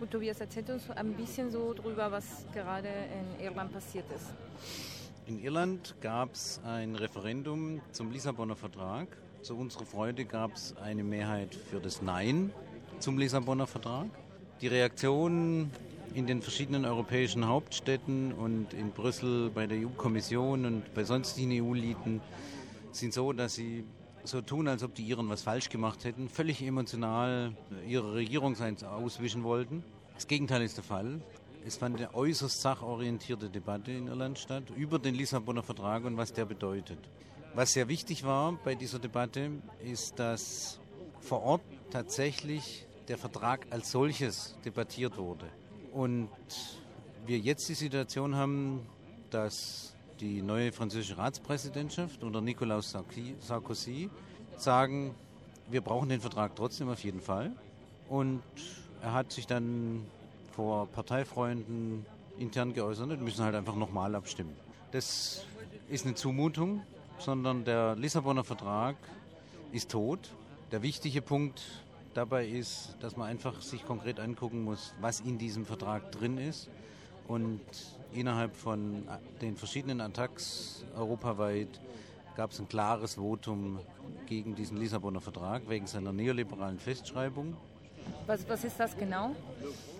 Gut, Tobias, erzählt uns ein bisschen so drüber, was gerade in Irland passiert ist. In Irland gab es ein Referendum zum Lissabonner Vertrag. Zu unserer Freude gab es eine Mehrheit für das Nein zum Lissabonner Vertrag. Die Reaktion in den verschiedenen europäischen Hauptstädten und in Brüssel bei der EU-Kommission und bei sonstigen EU-Lieden sind so, dass sie so tun, als ob die Iren was falsch gemacht hätten, völlig emotional ihre Regierung auswischen wollten. Das Gegenteil ist der Fall. Es fand eine äußerst sachorientierte Debatte in Irland statt über den Lissabonner Vertrag und was der bedeutet. Was sehr wichtig war bei dieser Debatte, ist, dass vor Ort tatsächlich der Vertrag als solches debattiert wurde. Und wir jetzt die Situation haben, dass die neue französische Ratspräsidentschaft unter Nicolas Sarkozy sagen, wir brauchen den Vertrag trotzdem auf jeden Fall. Und er hat sich dann vor Parteifreunden intern geäußert und müssen halt einfach nochmal abstimmen. Das ist eine Zumutung, sondern der Lissabonner Vertrag ist tot. Der wichtige Punkt dabei ist, dass man einfach sich konkret angucken muss, was in diesem Vertrag drin ist. Und innerhalb von den verschiedenen Attacks europaweit gab es ein klares Votum gegen diesen Lissabonner Vertrag wegen seiner neoliberalen Festschreibung. Was, was ist das genau?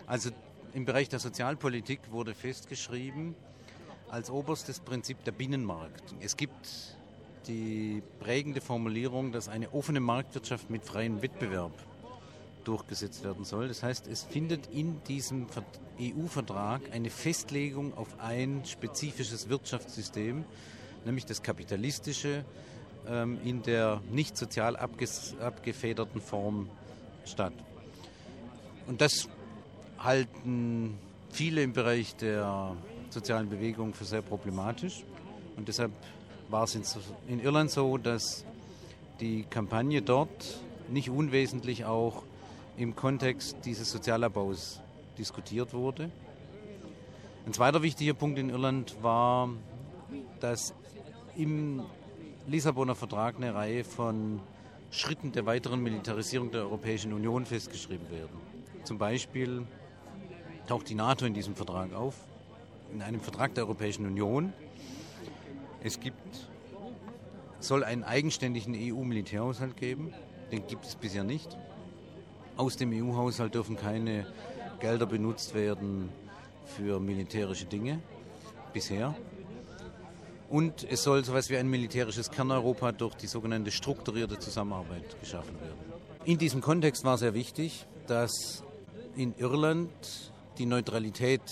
Also im Bereich der Sozialpolitik wurde festgeschrieben als oberstes Prinzip der Binnenmarkt. Es gibt die prägende Formulierung, dass eine offene Marktwirtschaft mit freiem Wettbewerb durchgesetzt werden soll. Das heißt, es findet in diesem EU-Vertrag eine Festlegung auf ein spezifisches Wirtschaftssystem, nämlich das kapitalistische, ähm, in der nicht sozial abgefederten Form statt. Und das halten viele im Bereich der sozialen Bewegung für sehr problematisch. Und deshalb war es in Irland so, dass die Kampagne dort nicht unwesentlich auch im Kontext dieses Sozialabbaus diskutiert wurde. Ein zweiter wichtiger Punkt in Irland war, dass im Lissabonner Vertrag eine Reihe von Schritten der weiteren Militarisierung der Europäischen Union festgeschrieben werden. Zum Beispiel taucht die NATO in diesem Vertrag auf, in einem Vertrag der Europäischen Union. Es gibt, soll einen eigenständigen EU-Militärhaushalt geben, den gibt es bisher nicht. Aus dem EU-Haushalt dürfen keine Gelder benutzt werden für militärische Dinge bisher. Und es soll so etwas wie ein militärisches Kerneuropa durch die sogenannte strukturierte Zusammenarbeit geschaffen werden. In diesem Kontext war sehr wichtig, dass in Irland die Neutralität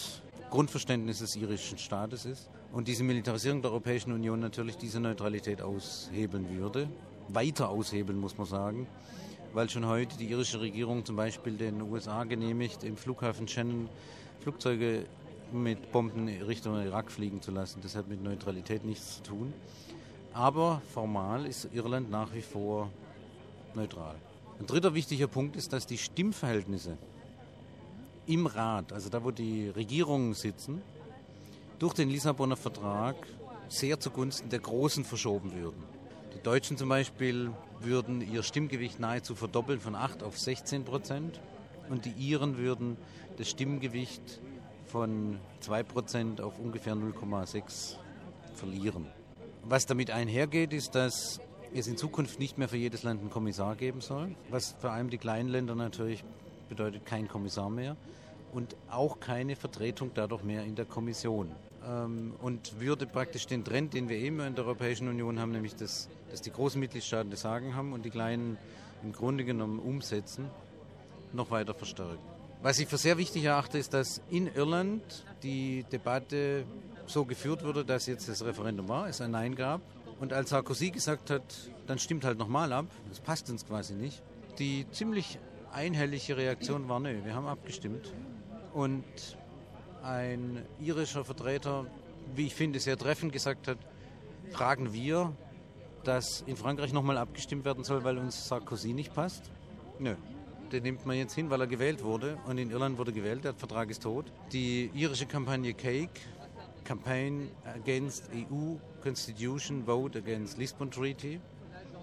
Grundverständnis des irischen Staates ist und diese Militarisierung der Europäischen Union natürlich diese Neutralität aushebeln würde. Weiter aushebeln, muss man sagen weil schon heute die irische Regierung zum Beispiel den USA genehmigt, im Flughafen Shannon Flugzeuge mit Bomben Richtung Irak fliegen zu lassen. Das hat mit Neutralität nichts zu tun. Aber formal ist Irland nach wie vor neutral. Ein dritter wichtiger Punkt ist, dass die Stimmverhältnisse im Rat, also da wo die Regierungen sitzen, durch den Lissabonner Vertrag sehr zugunsten der Großen verschoben würden. Die Deutschen zum Beispiel würden ihr Stimmgewicht nahezu verdoppeln von 8 auf 16 Prozent und die Iren würden das Stimmgewicht von 2 Prozent auf ungefähr 0,6 verlieren. Was damit einhergeht, ist, dass es in Zukunft nicht mehr für jedes Land einen Kommissar geben soll, was vor allem die kleinen Länder natürlich bedeutet kein Kommissar mehr und auch keine Vertretung dadurch mehr in der Kommission. Ähm, und würde praktisch den Trend, den wir eben in der Europäischen Union haben, nämlich dass, dass die großen Mitgliedstaaten das Sagen haben und die kleinen im Grunde genommen umsetzen, noch weiter verstärken. Was ich für sehr wichtig erachte, ist, dass in Irland die Debatte so geführt wurde, dass jetzt das Referendum war, es ein Nein gab. Und als Sarkozy gesagt hat, dann stimmt halt nochmal ab, das passt uns quasi nicht, die ziemlich einhellige Reaktion war, nö, wir haben abgestimmt. Und ein irischer Vertreter, wie ich finde, sehr treffend gesagt hat, fragen wir, dass in Frankreich nochmal abgestimmt werden soll, weil uns Sarkozy nicht passt? Nö. Den nimmt man jetzt hin, weil er gewählt wurde. Und in Irland wurde gewählt, der Vertrag ist tot. Die irische Kampagne Cake, Campaign Against EU Constitution, Vote Against Lisbon Treaty.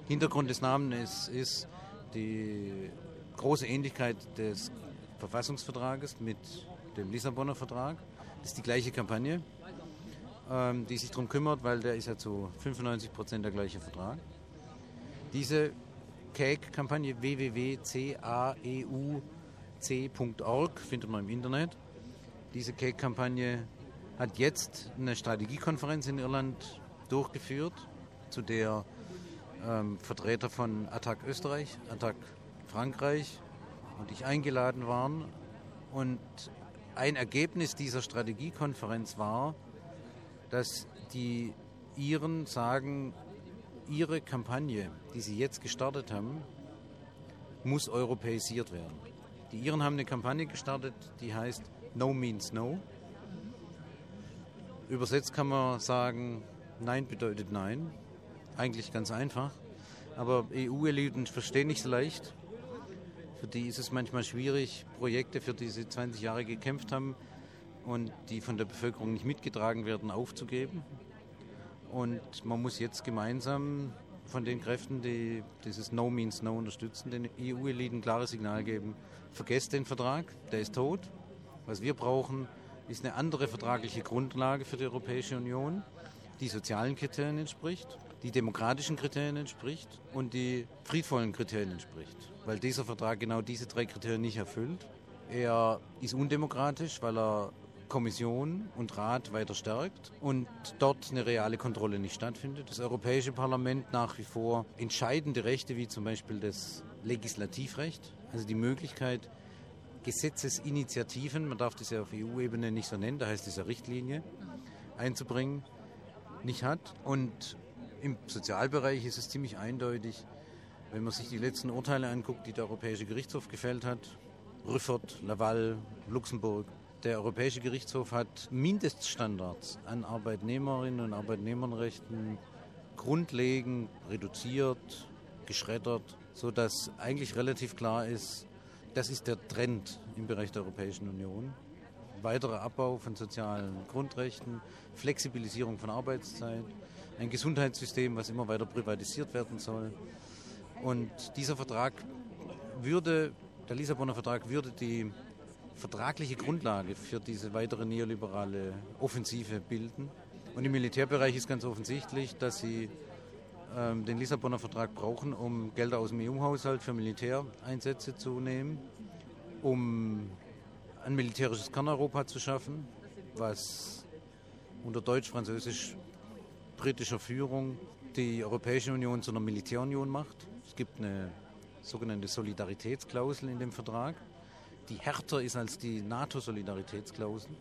Hintergrund des Namens ist, ist die große Ähnlichkeit des Verfassungsvertrages mit dem Lissabonner Vertrag. Das ist die gleiche Kampagne, ähm, die sich darum kümmert, weil der ist ja zu 95 Prozent der gleiche Vertrag. Diese CAEG-Kampagne www.caeuc.org findet man im Internet. Diese CAEG-Kampagne hat jetzt eine Strategiekonferenz in Irland durchgeführt, zu der ähm, Vertreter von Attac Österreich, Attac Frankreich und ich eingeladen waren. Und ein Ergebnis dieser Strategiekonferenz war, dass die Iren sagen, ihre Kampagne, die sie jetzt gestartet haben, muss europäisiert werden. Die Iren haben eine Kampagne gestartet, die heißt No means No. Übersetzt kann man sagen, Nein bedeutet Nein. Eigentlich ganz einfach. Aber EU-Eliten verstehen nicht so leicht. Für die ist es manchmal schwierig, Projekte, für die sie 20 Jahre gekämpft haben und die von der Bevölkerung nicht mitgetragen werden, aufzugeben. Und man muss jetzt gemeinsam von den Kräften, die dieses No means No unterstützen, den EU-Eliten ein klares Signal geben. Vergesst den Vertrag, der ist tot. Was wir brauchen, ist eine andere vertragliche Grundlage für die Europäische Union, die sozialen Kriterien entspricht, die demokratischen Kriterien entspricht und die friedvollen Kriterien entspricht. Weil dieser Vertrag genau diese drei Kriterien nicht erfüllt. Er ist undemokratisch, weil er Kommission und Rat weiter stärkt und dort eine reale Kontrolle nicht stattfindet. Das Europäische Parlament nach wie vor entscheidende Rechte wie zum Beispiel das Legislativrecht, also die Möglichkeit, Gesetzesinitiativen, man darf das ja auf EU-Ebene nicht so nennen, da heißt es ja Richtlinie, einzubringen, nicht hat. Und im Sozialbereich ist es ziemlich eindeutig, wenn man sich die letzten Urteile anguckt, die der Europäische Gerichtshof gefällt hat, Rüffert, Laval, Luxemburg, der Europäische Gerichtshof hat Mindeststandards an Arbeitnehmerinnen und Arbeitnehmerrechten grundlegend reduziert, geschreddert, sodass eigentlich relativ klar ist, das ist der Trend im Bereich der Europäischen Union. Weiterer Abbau von sozialen Grundrechten, Flexibilisierung von Arbeitszeit, ein Gesundheitssystem, was immer weiter privatisiert werden soll. Und dieser Vertrag würde, der Lissabonner Vertrag würde die vertragliche Grundlage für diese weitere neoliberale Offensive bilden. Und im Militärbereich ist ganz offensichtlich, dass sie ähm, den Lissabonner Vertrag brauchen, um Gelder aus dem EU-Haushalt für Militäreinsätze zu nehmen, um ein militärisches Kerneuropa zu schaffen, was unter deutsch-französisch-britischer Führung die Europäische Union zu einer Militärunion macht. Es gibt eine sogenannte Solidaritätsklausel in dem Vertrag die härter ist als die NATO-Solidaritätsklausel.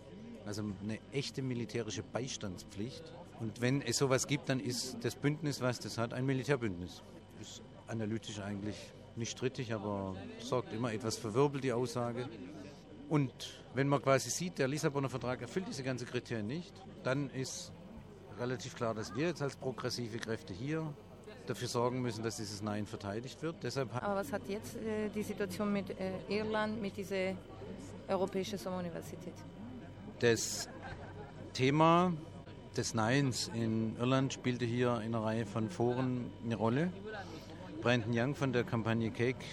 Also eine echte militärische Beistandspflicht. Und wenn es sowas gibt, dann ist das Bündnis, was das hat, ein Militärbündnis. Ist analytisch eigentlich nicht strittig, aber sorgt immer etwas verwirbelt, die Aussage. Und wenn man quasi sieht, der Lissabonner Vertrag erfüllt diese ganzen Kriterien nicht, dann ist relativ klar, dass wir jetzt als progressive Kräfte hier dafür sorgen müssen, dass dieses Nein verteidigt wird. Deshalb Aber was hat jetzt äh, die Situation mit äh, Irland, mit dieser Europäischen Sommeruniversität? Das Thema des Neins in Irland spielte hier in einer Reihe von Foren eine Rolle. Brandon Young von der Kampagne Cake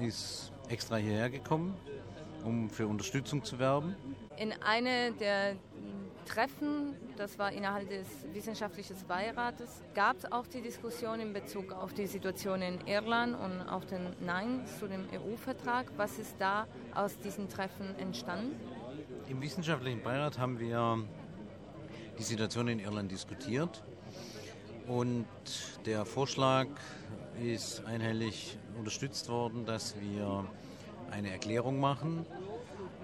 ist extra hierher gekommen, um für Unterstützung zu werben. In einer der Treffen, das war innerhalb des wissenschaftlichen Beirates, gab es auch die Diskussion in Bezug auf die Situation in Irland und auf den Nein zu dem EU-Vertrag. Was ist da aus diesen Treffen entstanden? Im wissenschaftlichen Beirat haben wir die Situation in Irland diskutiert und der Vorschlag ist einhellig unterstützt worden, dass wir eine Erklärung machen,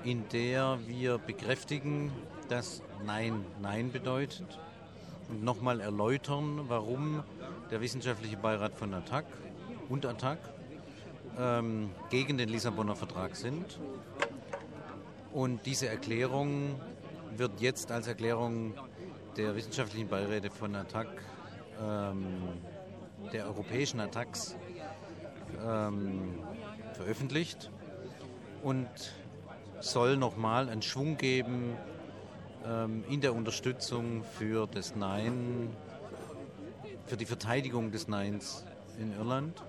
in der wir bekräftigen, dass Nein Nein bedeutet und nochmal erläutern, warum der wissenschaftliche Beirat von ATTAC und ATTAC ähm, gegen den Lissabonner Vertrag sind. Und diese Erklärung wird jetzt als Erklärung der wissenschaftlichen Beiräte von ATTAC, ähm, der europäischen ATTACs, ähm, veröffentlicht und soll nochmal einen Schwung geben in der Unterstützung für das Nein, für die Verteidigung des Neins in Irland.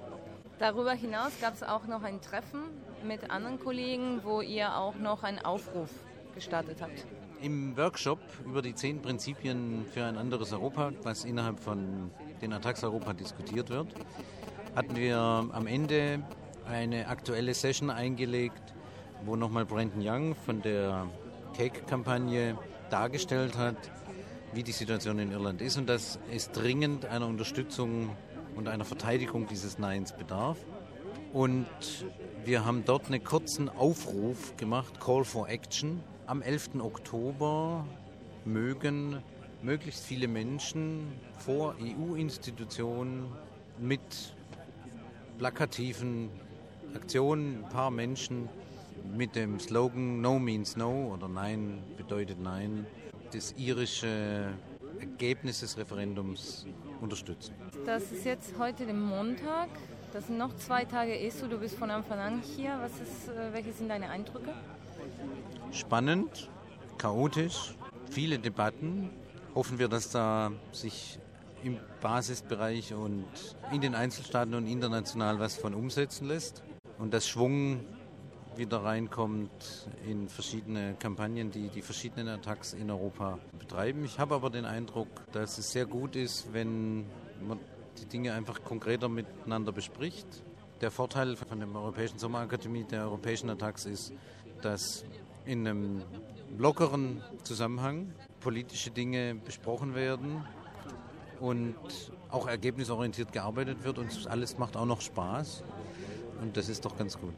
Darüber hinaus gab es auch noch ein Treffen mit anderen Kollegen, wo ihr auch noch einen Aufruf gestartet habt. Im Workshop über die zehn Prinzipien für ein anderes Europa, was innerhalb von den Attacks Europa diskutiert wird, hatten wir am Ende eine aktuelle Session eingelegt, wo nochmal Brandon Young von der Cake-Kampagne dargestellt hat, wie die Situation in Irland ist und dass es dringend einer Unterstützung und einer Verteidigung dieses Neins bedarf. Und wir haben dort einen kurzen Aufruf gemacht, Call for Action, am 11. Oktober mögen möglichst viele Menschen vor EU-Institutionen mit plakativen Aktionen, ein paar Menschen mit dem Slogan No means no oder Nein bedeutet Nein, das irische Ergebnis des Referendums unterstützen. Das ist jetzt heute der Montag. Das sind noch zwei Tage ESU. Du bist von Anfang an hier. Was ist, äh, welche sind deine Eindrücke? spannend, chaotisch, viele Debatten. Hoffen wir, dass da sich im Basisbereich und in den Einzelstaaten und international was von umsetzen lässt und dass Schwung wieder reinkommt in verschiedene Kampagnen, die die verschiedenen Attacks in Europa betreiben. Ich habe aber den Eindruck, dass es sehr gut ist, wenn man die Dinge einfach konkreter miteinander bespricht. Der Vorteil von der Europäischen Sommerakademie der europäischen Attacks ist, dass in einem lockeren Zusammenhang politische Dinge besprochen werden und auch ergebnisorientiert gearbeitet wird und alles macht auch noch Spaß und das ist doch ganz gut.